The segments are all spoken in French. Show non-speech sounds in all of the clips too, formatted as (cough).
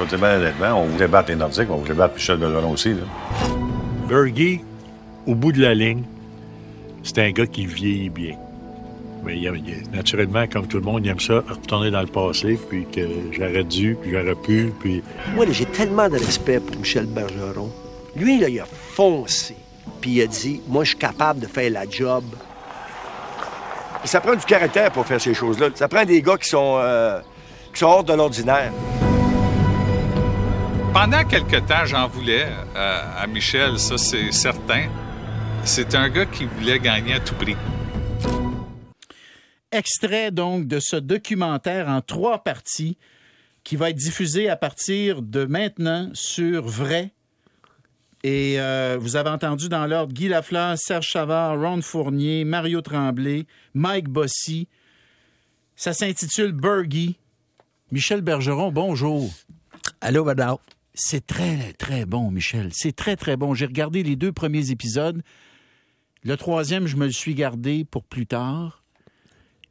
je vais te dire bien honnêtement, on voulait battre les Nordiques, on voulait battre Michel Bergeron aussi. Là. Bergie, au bout de la ligne, c'est un gars qui vieillit bien. Mais il, il- naturellement, comme tout le monde, il aime ça, retourner dans le passé, puis que j'aurais dû, puis j'aurais pu, puis... Moi, là, j'ai tellement de respect pour Michel Bergeron. Lui, là, il a foncé. Puis il a dit, moi, je suis capable de faire la job. Ça prend du caractère pour faire ces choses-là. Ça prend des gars qui sont, euh, qui sont hors de l'ordinaire. Pendant quelque temps, j'en voulais euh, à Michel, ça c'est certain. C'est un gars qui voulait gagner à tout prix. Extrait donc de ce documentaire en trois parties qui va être diffusé à partir de maintenant sur Vrai. Et euh, vous avez entendu dans l'ordre Guy Lafleur, Serge Chavard, Ron Fournier, Mario Tremblay, Mike Bossy. Ça s'intitule Bergie. Michel Bergeron, bonjour. Allô, madame. C'est très, très bon, Michel. C'est très, très bon. J'ai regardé les deux premiers épisodes. Le troisième, je me le suis gardé pour plus tard.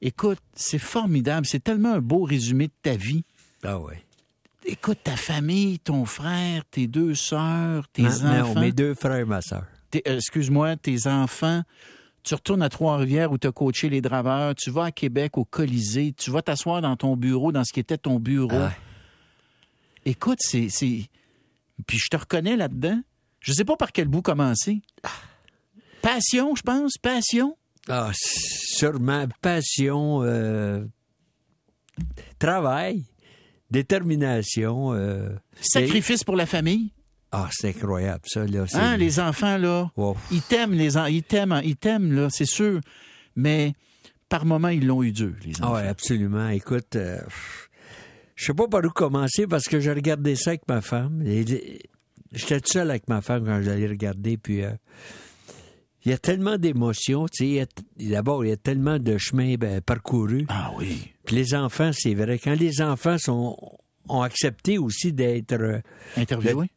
Écoute, c'est formidable. C'est tellement un beau résumé de ta vie. Ah ouais. Écoute, ta famille, ton frère, tes deux sœurs, tes Non, enfants. non, mes deux frères et ma soeur. tes- euh, excuse-moi, tes enfants. Tu retournes à Trois-Rivières où tu as coaché les draveurs. Tu vas à Québec au Colisée. Tu vas t'asseoir dans ton bureau, dans ce qui était ton bureau. Ah. Écoute, c'est. Puis je te reconnais là-dedans. Je sais pas par quel bout commencer. Passion, je pense. Passion. Ah, sûrement passion, euh, travail, détermination. euh, Sacrifice pour la famille. Ah, c'est incroyable, ça, là. Hein, les enfants, là. Wow. Ils t'aiment, les en- ils t'aiment, ils t'aiment, là, c'est sûr. Mais par moments, ils l'ont eu dur, les Ah enfants. ouais, absolument. Écoute, euh, je sais pas par où commencer parce que j'ai regardé ça avec ma femme. J'étais seul avec ma femme quand j'allais regarder, puis euh, il y a tellement d'émotions, tu sais. D'abord, il y a tellement de chemins ben, parcourus. Ah oui. Puis les enfants, c'est vrai. Quand les enfants sont, ont accepté aussi d'être euh, interviewés,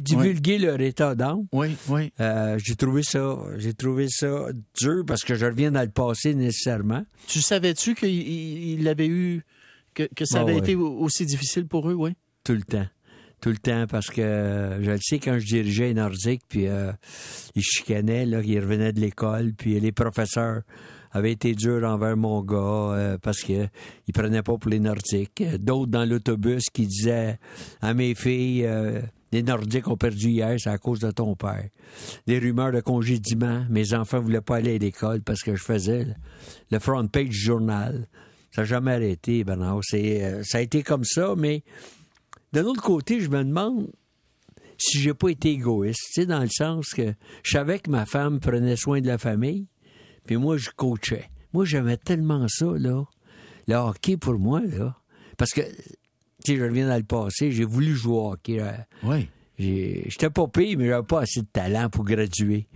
divulguer leur état d'âme, Oui, oui. euh, j'ai trouvé ça, j'ai trouvé ça dur parce que je reviens dans le passé nécessairement. Tu savais-tu qu'il il- il avait eu. Que, que ça Ah avait été au- aussi difficile pour eux, oui? Tout le temps. Tout le temps, parce que euh, je le sais quand je dirigeais les Nordiques, puis euh, ils chicanaient, là, ils revenaient de l'école, puis les professeurs avaient été durs envers mon gars euh, parce que ils prenaient pas pour les Nordiques. Euh, D'autres dans l'autobus qui disaient à mes filles euh, les Nordiques ont perdu hier, c'est à cause de ton père. Des rumeurs de congédiement. Mes enfants voulaient pas aller à l'école parce que je faisais le- le front page du journal. Ça n'a jamais arrêté. C'est, euh, ça a été comme ça, mais d'un autre côté, je me demande si j'ai pas été égoïste, tu sais, dans le sens que je savais que ma femme prenait soin de la famille, puis moi, je coachais. Moi, j'aimais tellement ça, là. Le hockey pour moi, là. Parce que, tu sais, je reviens dans le passé, j'ai voulu jouer au hockey. euh, Oui. j'ai- J'étais pas payé, mais j'avais pas assez de talent pour graduer.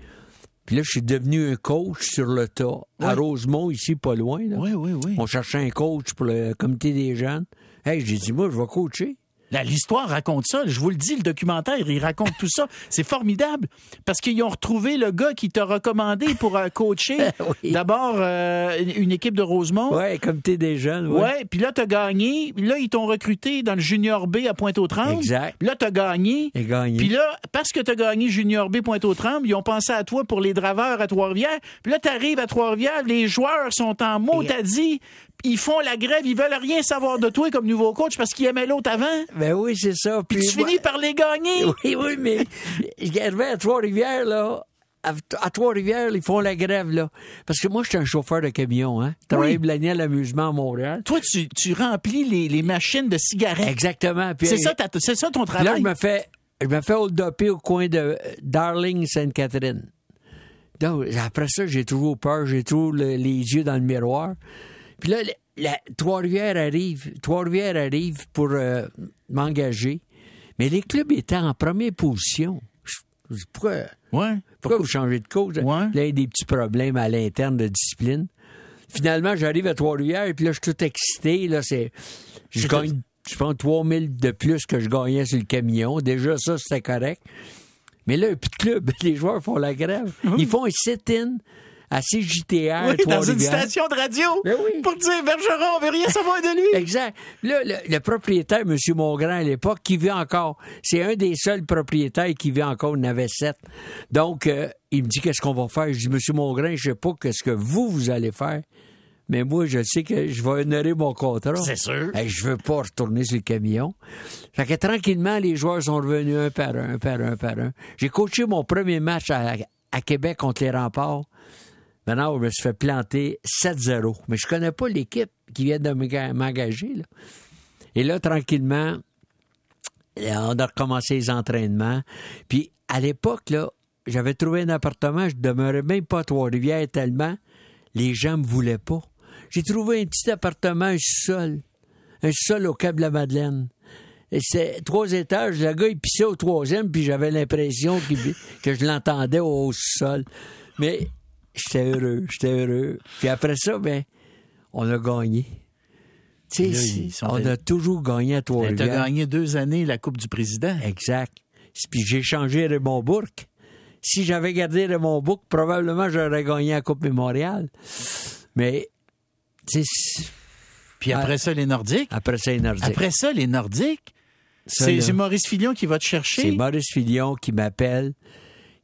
Puis là, je suis devenu un coach sur le tas, à. Rosemont, ici, pas loin. Là. Oui, oui, oui. On cherchait un coach pour le comité des jeunes. Hey, j'ai dit, moi, je vais coacher. L'histoire raconte ça. Je vous le dis, le documentaire, il raconte tout ça. C'est formidable parce qu'ils ont retrouvé le gars qui t'a recommandé pour euh, coacher (laughs) Oui. d'abord euh, une équipe de Rosemont. Ouais, comité des jeunes, ouais. Ouais, puis là, t'as gagné. Là, ils t'ont recruté dans le Junior B à Pointe-aux-Trembles. Exact. Puis là, t'as gagné. J'ai gagné. Puis là, parce que t'as gagné Junior B Pointe-aux-Trembles, ils ont pensé à toi pour les draveurs à Trois-Rivières. Puis là, t'arrives à Trois-Rivières, les joueurs sont en mot, t'as dit. Ils font la grève, ils veulent rien savoir de toi comme nouveau coach parce qu'ils aimaient l'autre avant. Ben oui, c'est ça. Puis tu finis par les gagner. (laughs) Oui, oui, mais j'arrivais à Trois-Rivières, là. À, à Trois-Rivières, ils font la grève, là. Parce que moi, je suis un chauffeur de camion, hein. Je travaillais Oui. l'amusement à Montréal. Toi, tu, tu remplis les, les machines de cigarettes. Exactement. C'est ça, ça ton Puis là, travail. je me fais, je me fais hold-upper au coin de euh, Darling, Sainte-Catherine. Donc, après ça, j'ai toujours peur, j'ai toujours le- les yeux dans le miroir. Puis là, la- Trois-Rivières arrive, Trois-Rivières arrive pour euh, m'engager. Mais les clubs étaient en première position. Je- pourquoi, Ouais. pourquoi vous changez de coach? Ouais. Là, il y a des petits problèmes à l'interne de discipline. Finalement, j'arrive à Trois-Rivières et puis là, je suis tout excité. Là, c'est, je gagne, je prends 3000 de plus que je gagnais sur le camion. Déjà, ça, c'était correct. Mais là, plus de club, (laughs) les joueurs font la grève. Ils font un sit-in à CJTR, Oui, dans une station de radio. Ben oui. Pour dire Bergeron, on veut rien savoir de lui. Exact. Là, le, le propriétaire, M. Mongrain, à l'époque, qui vit encore, c'est un des seuls propriétaires qui vit encore, il en avait sept. Donc, euh, il me dit, qu'est-ce qu'on va faire? Je dis, M. Mongrain, je sais pas qu'est-ce que vous, vous allez faire, mais moi, je sais que je vais honorer mon contrat. C'est sûr. Hey, je veux pas retourner sur le camion. Fait que tranquillement, les joueurs sont revenus un par un, un par un, un par un. J'ai coaché mon premier match à, à Québec contre les remparts. Maintenant, je me suis fait planter 7-0. Mais je connais pas l'équipe qui vient de m'enga- m'engager. là. Et là, tranquillement, on a recommencé les entraînements. Puis, à l'époque, là, j'avais trouvé un appartement, je demeurais même pas à Trois-Rivières tellement les gens me voulaient pas. J'ai trouvé un petit appartement, un sol. Un sol au Cap de la Madeleine. Et c'est trois étages. Le gars, il pissait au troisième, puis j'avais l'impression que je l'entendais au sol. Mais j'étais heureux, j'étais heureux. Puis après ça, ben, on a gagné. Tu sais, on a toujours gagné à Tu as Trois-Rivières. gagné deux années la Coupe du Président. Exact. Puis j'ai changé Raymond Bourque. Si j'avais gardé Raymond Bourque, probablement j'aurais gagné la Coupe Mémorial. Mais, tu sais, Puis après ça, les Nordiques. après ça, les Nordiques. Après ça, les Nordiques. C'est c'est Maurice Filion qui va te C'est chercher. Maurice Filion qui m'appelle,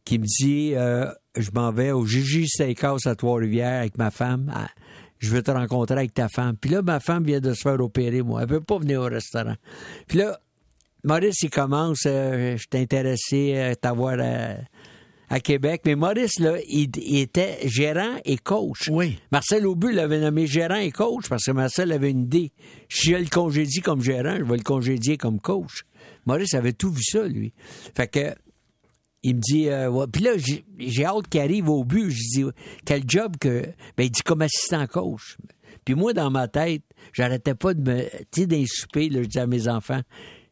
qui me dit euh, Je m'en vais au Gigi Steakhouse à Trois-Rivières avec ma femme. Ah, je veux te rencontrer avec ta femme. Puis là, ma femme vient de se faire opérer, moi. Elle peut pas venir au restaurant. Puis là, Maurice, il commence euh, Je suis intéressé à t'avoir à, à Québec. Mais Maurice, là, il, il était gérant et coach. Oui. Marcel Aubu l'avait nommé gérant et coach parce que Marcel avait une idée. Si je le congédie comme gérant, je vais le congédier comme coach. Maurice avait tout vu ça, lui. Fait que, il me dit, euh, puis là, j'ai hâte qu'il arrive au but. Je dis, quel job que. Ben, il dit comme assistant coach. Puis moi, dans ma tête, j'arrêtais pas de me. Tu sais, d'un je disais à mes enfants,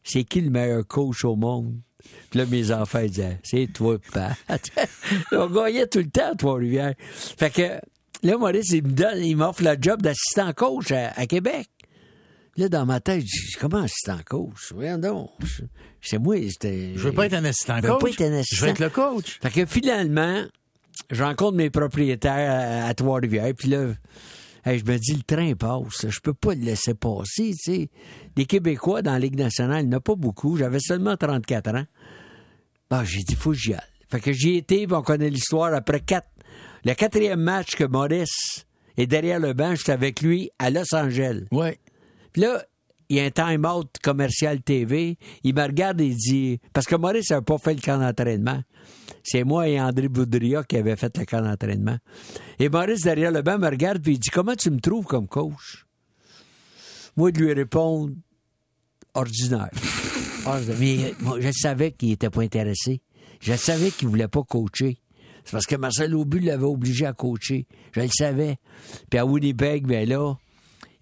c'est qui le meilleur coach au monde? Puis là, mes enfants disaient, c'est toi, Pat. (laughs) On gagnait tout le temps à Trois-Rivières. Fait que là, Maurice, il me donne, il m'offre le job d'assistant coach à Québec. Là, dans ma tête, je dis, comment assistant coach? Voyons donc. C'est moi, c'était. Je veux pas être un assistant Je veux coach. pas être un assistant. Je veux être le coach. Fait que finalement, je rencontre mes propriétaires à, à Trois-Rivières, puis là, hey, je me dis, le train passe. Je peux pas le laisser passer, tu sais. Des Québécois dans la Ligue nationale, il n'y en a pas beaucoup. J'avais seulement 34 ans. Bon, j'ai dit, faut que j'y aille. Fait que j'y étais, on connaît l'histoire. Après quatre, le quatrième match que Maurice est derrière le banc, j'étais avec lui à Los Angeles. Ouais. Puis là, il y a un time-out commercial TV. Il me regarde et il dit... Parce que Maurice n'avait pas fait le camp d'entraînement. C'est moi et André Boudria qui avaient fait le camp d'entraînement. Et Maurice, derrière le banc, me regarde puis il dit Comment tu me trouves comme coach? Moi, de lui répondre Ordinaire. (laughs) Ordinaire. Mais moi, je savais qu'il n'était pas intéressé. Je savais qu'il voulait pas coacher. C'est parce que Marcel Aubu l'avait obligé à coacher. Je le savais. Puis à Winnipeg, ben là,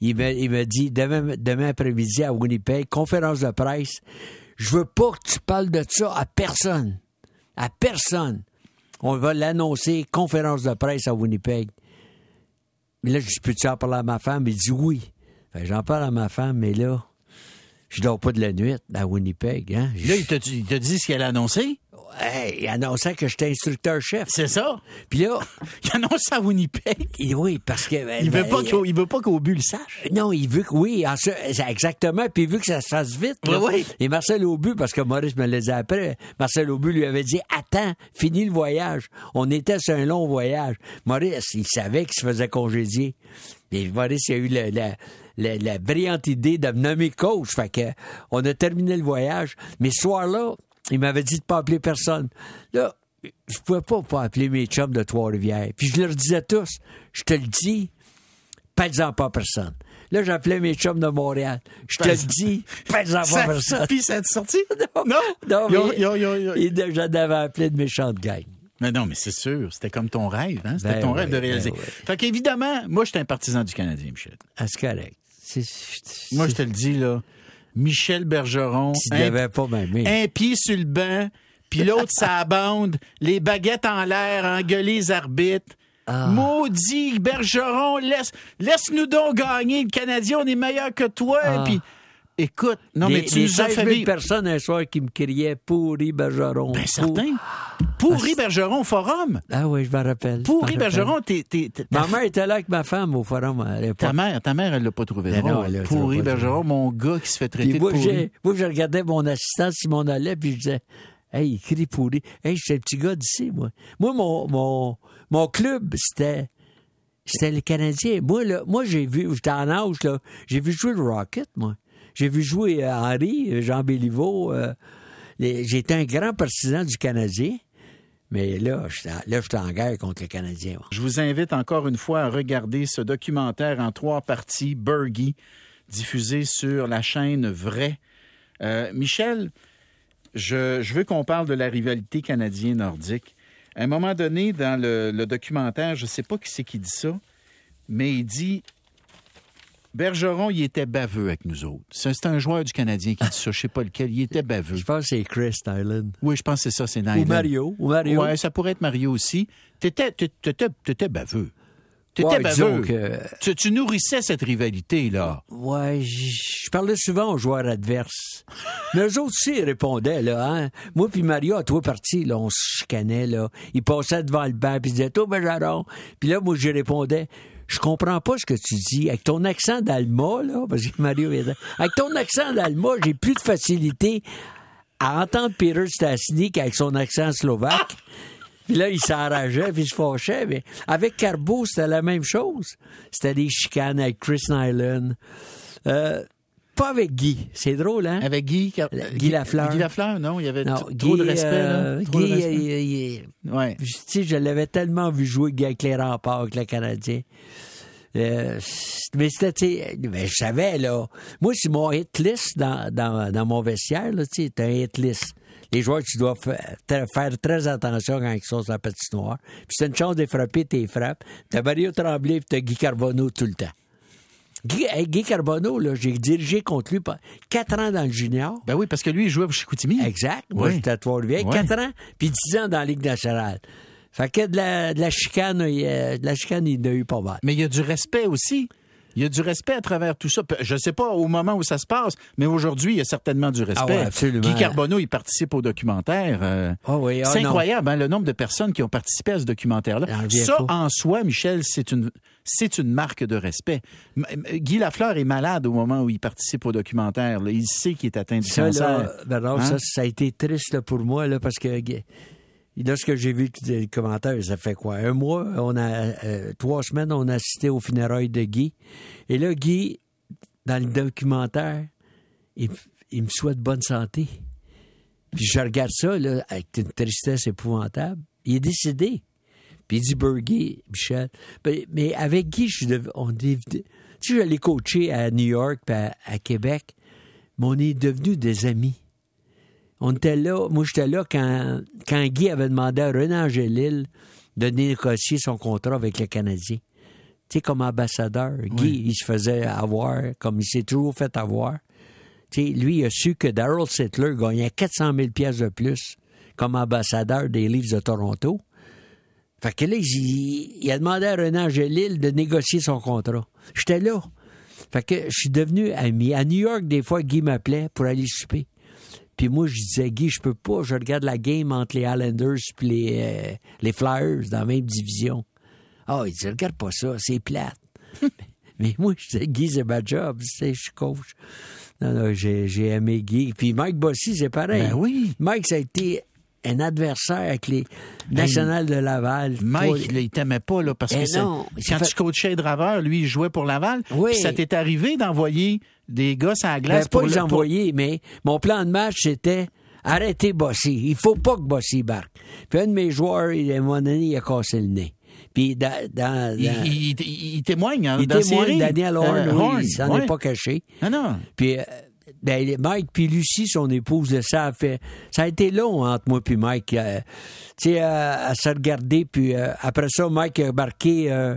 il me, dit demain, après-midi à Winnipeg, conférence de presse, je veux pas que tu parles de ça à personne. À personne. On va l'annoncer, conférence de presse à Winnipeg. Mais là, je dis, peux-tu en parler à ma femme? Il dit oui. J'en parle à ma femme, mais là, je dors pas de la nuit à Winnipeg. Hein? Là, il t'a dit ce qu'elle a annoncé. Hey, il annonçait que j'étais instructeur-chef. C'est ça? Puis là, (laughs) Il annonce à Winnipeg. il- oui, parce que... Il veut ben, pas qu'au, il veut pas qu'au but le sache. Non, il veut que oui, en exactement, puis il veut que ça se fasse vite. Oui, oui. Et Marcel Aubu, parce que Maurice me l'a dit après, Marcel Aubu lui avait dit Attends, finis le voyage. On était sur un long voyage. Maurice, il savait qu'il se faisait congédier. Et Maurice, il a eu la, la- la- la brillante idée de me nommer coach. Fait que on a terminé le voyage. Mais ce soir-là, il m'avait dit de pas appeler personne. Là, je pouvais pas, pas appeler mes chums de Trois-Rivières. Puis je leur disais tous, je te le dis, pèse-en pas personne. Là, j'appelais mes chums de Montréal. Je te le dis, pèse-en pas personne. Puis ça a sorti? (laughs) Non, Non? non, il- j'en avais appelé de méchante gang. Mais non, mais c'est sûr. C'était comme ton rêve, hein? C'était Ben ton rêve de ben réaliser. oui. Fait qu'évidemment, moi, j'étais un partisan du Canadien, Michel. Ah, c'est correct. Moi, je te le dis, là. Michel Bergeron. Tu un- pas pied sur le banc, puis l'autre sa (laughs) bande, les baguettes en l'air, engueuler les arbitres. Ah. Maudit Bergeron, laisse, laisse-nous donc gagner. Le Canadien, on est meilleur que toi. Ah. Puis, Écoute, non, les, mais tu les nous as 16 fait 000 vivre. personnes un soir qui me criaient pourri Bergeron. Ben, Pour- certain. Pourri Bergeron au forum. Ah oui, je me rappelle. Pourri. Bergeron, t'es, Ma mère était là avec ma femme au forum à l'époque. ta mère, ta mère, elle l'a pas trouvé Ben non, drôle. l'a pourri Bergeron, mon gars qui se fait traiter Puis de moi, pourri. moi, je regardais mon assistant Simon Allet, puis je disais, hey, il crie pourri. Hey, j'étais le petit gars d'ici, moi. Moi, mon, mon, mon club, c'était, c'était le Canadien. Moi, là, moi, j'ai vu, j'étais en âge, là, j'ai vu jouer le Rocket, moi. J'ai vu jouer euh, Jean Béliveau. euh, J'étais un grand partisan du Canadien. Mais là, là, j'étais en guerre contre le Canadien. Je vous invite encore une fois à regarder ce documentaire en trois parties, Bergie, diffusé sur la chaîne Vrai. Euh, Michel, je, je veux qu'on parle de la rivalité canadien-nordique. À un moment donné, dans le documentaire, je ne sais pas qui c'est qui dit ça, mais il dit Bergeron, il était baveux avec nous autres. C'est un joueur du Canadien qui dit ça, je ne sais pas lequel, il était baveux. Je pense que c'est Chris Tylen. Oui, je pense que c'est ça, c'est Ou Nyland. Mario. Ou Mario. Ouais, ça pourrait être Mario aussi. T'étais, t'étais, t'étais baveux. T'étais Ouais, baveux. que- Tu, tu nourrissais cette rivalité-là. Ouais, j- je parlais souvent aux joueurs adverses. Mais eux autres aussi, ils répondaient, là, hein. Moi puis Mario, à trois parties, là, on se chicanait, là. Ils passaient devant le banc, puis ils disaient, toi, Benjaron. Puis là, moi, je répondais, je comprends pas ce que tu dis. Avec ton accent d'Alma, là, parce que Mario. Avec ton accent d'Alma, j'ai plus de facilité à entendre Peter Stastny qu'avec son accent slovaque. Puis là, il s'enrageait, puis il se fâchait. Mais avec Carbo, c'était la même chose. C'était des chicanes avec Chris Nyland. Euh, pas avec Guy. C'est drôle, hein? Avec Guy, Guy Lafleur. Guy Lafleur, non? Il y avait Non, trop de Guy, respect, euh, là. Trop de Guy, respect. il- il- il- Ouais. tu sais, je l'avais tellement vu jouer avec les remparts, avec le Canadien. Euh, mais c'était, mais je savais, là. Moi, c'est mon hit list dans, dans, dans mon vestiaire, là, tu sais, un hit list. Les joueurs, tu dois fa- tra- faire très attention quand ils sont sur la patinoire. Puis c'est une chance de frapper tes frappes. T'as Mario Tremblay puis t'as Guy Carbonneau tout le temps. Guy, Carbonneau, là, j'ai dirigé contre lui quatre ans dans le junior. Ben oui, parce que lui, il jouait pour Chicoutimi. Exact. Moi, Oui. j'étais à Trois-Rivières, Ouais. 4 ans, puis 10 ans dans la Ligue nationale. Fait que de la, de la chicane, il, euh, de la chicane, il en a eu pas mal. Mais il y a du respect aussi. Il y a du respect à travers tout ça. Je ne sais pas au moment où ça se passe, mais aujourd'hui, il y a certainement du respect. Ah ouais, absolument. Guy Carbonneau, il participe au documentaire. euh, Ah oui, ah c'est incroyable, hein, le nombre de personnes qui ont participé à ce documentaire-là. Ça, en soi, Michel, c'est une, c'est une marque de respect. Guy Lafleur est malade au moment où il participe au documentaire. là. Il sait qu'il est atteint du Ça, cancer. là, Hein? ça, ça a été triste là, pour moi, là, parce que lorsque j'ai vu les commentaires, ça fait quoi? Un mois, on a euh, trois semaines, on a assisté au funérailles de Guy. Et là, Guy, dans le documentaire, il, me souhaite bonne santé. Puis je regarde ça, là, avec une tristesse épouvantable. Il est décédé. Puis il dit Burger, Michel. Mais avec Guy, je dev- on est, tu sais, je l'ai coaché à New York puis à, à Québec, mais on est devenus des amis. On était là, moi j'étais là quand, quand Guy avait demandé à René Angélil de négocier son contrat avec le Canadien. Tu sais, comme ambassadeur, Guy, il se faisait avoir, comme il s'est toujours fait avoir. Tu sais, lui, il a su que Darrell Sittler gagnait 400 000 pièces de plus comme ambassadeur des Leafs de Toronto. Fait que là, il, il a demandé à René Angélil de négocier son contrat. J'étais là. Fait que je suis devenu ami. À New York, des fois, Guy m'appelait pour aller souper. Puis moi, je disais, Guy, je peux pas. Je regarde la game entre les Islanders et les, euh, les Flyers dans la même division. Ah, il dit, regarde pas ça, c'est plate. (laughs) Mais moi, je disais, Guy, c'est ma job. Tu sais, je suis coach. Non, non, j'ai, j'ai aimé Guy. Puis Mike Bossy, c'est pareil. Ben oui. Mike, ça a été un adversaire avec les Nationales de Laval. Mike, Toi, là, il t'aimait pas, là, parce Eh que non, quand fait- tu coachais Draveur, lui, il jouait pour Laval. Oui. Puis ça t'est arrivé d'envoyer des gosses à la Ben, glace pas pour les le- pour- envoyer, mais mon plan de match, c'était arrêter Bossy. Il faut pas que Bossy barque. Puis un de mes joueurs, il, à un moment donné, il a cassé le nez. Puis dans, dans, Il, dans- il- il- il témoigne hein, il dans témoigne, série. Daniel Horn, Euh, oui, il s'en ouais. est pas caché. Ah non. Puis euh, ben, Mike puis Lucie, son épouse, ça a fait, ça a été long entre moi puis Mike. euh, tu sais, à, à se regarder. Puis euh, après ça, Mike a marqué euh,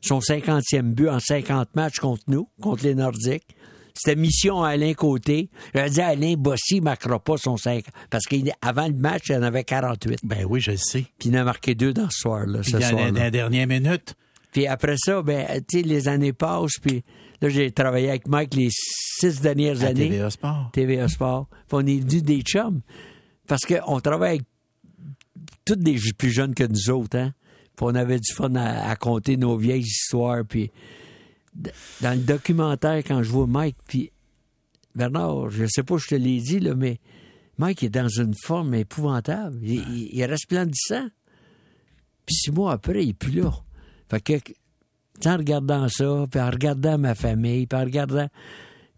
son 50e but en 50 matchs contre nous, contre les Nordiques. C'était mission à Alain Côté. J'avais dit Alain Bossy ne marquera pas son 5 parce qu'avant le match, il en avait 48. Ben oui, je le sais. Puis il en a marqué deux dans ce soir-là. Ce soir-là. dans la dernière minute, Puis après ça, ben, tu sais, les années passent, puis Là, j'ai travaillé avec Mike les six dernières À années. TVA Sport. TVA Sport. Puis on est devenus des chums. Parce qu'on travaille avec tous des plus jeunes que nous autres, hein. Puis on avait du fun à, à compter nos vieilles histoires. Puis dans le documentaire, quand je vois Mike, puis Bernard, je sais pas, je te l'ai dit, là, mais Mike est dans une forme épouvantable. Il, il- il est resplendissant. Puis six mois après, il est plus là. Fait que, en regardant ça, puis en regardant ma famille, puis en regardant...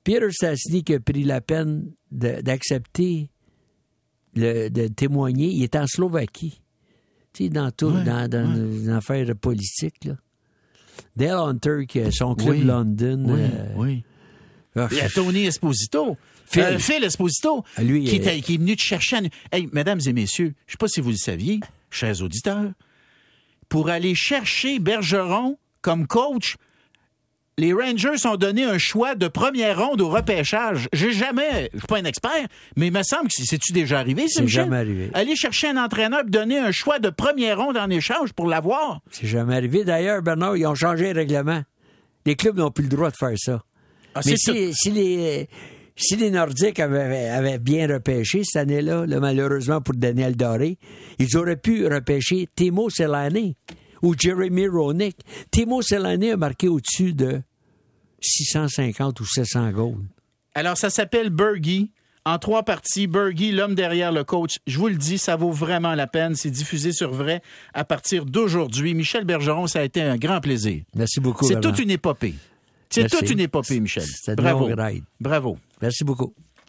Peter Stastny qui a pris la peine de- d'accepter le- de témoigner, il est en Slovaquie. Tu sais, dans tout, Ouais, dans, dans une affaire politique, là. Dale Hunter, qui a son club Oui, London. Oui, euh, oui. Il y a Tony Esposito. Phil. Euh, Phil Esposito, Ah, lui, qui, euh, est, qui est venu te chercher. à- Hey, mesdames et messieurs, je ne sais pas si vous le saviez, chers auditeurs, pour aller chercher Bergeron comme coach, les Rangers ont donné un choix de première ronde au repêchage. J'ai jamais, je suis pas un expert, mais il me semble que c'est- c'est-tu déjà arrivé, C'est jamais arrivé. Aller chercher un entraîneur et donner un choix de première ronde en échange pour l'avoir. C'est jamais arrivé. D'ailleurs, Bernard, ils ont changé le règlement. Les clubs n'ont plus le droit de faire ça. Ah, Mais si, si les, si les Nordiques avaient, avaient bien repêché cette année-là, là, malheureusement pour Daniel Doré, ils auraient pu repêcher Timo Selani ou Jeremy Roenick. Timo Selani a marqué au-dessus de 650 ou 700 goals. Alors, ça s'appelle Bergie. En trois parties, Bergie, l'homme derrière le coach. Je vous le dis, ça vaut vraiment la peine. C'est diffusé sur vrai à partir d'aujourd'hui. Michel Bergeron, ça a été un grand plaisir. Merci beaucoup. C'est toute une épopée. C'est toute une épopée, Michel. Bravo. Bravo. Merci beaucoup.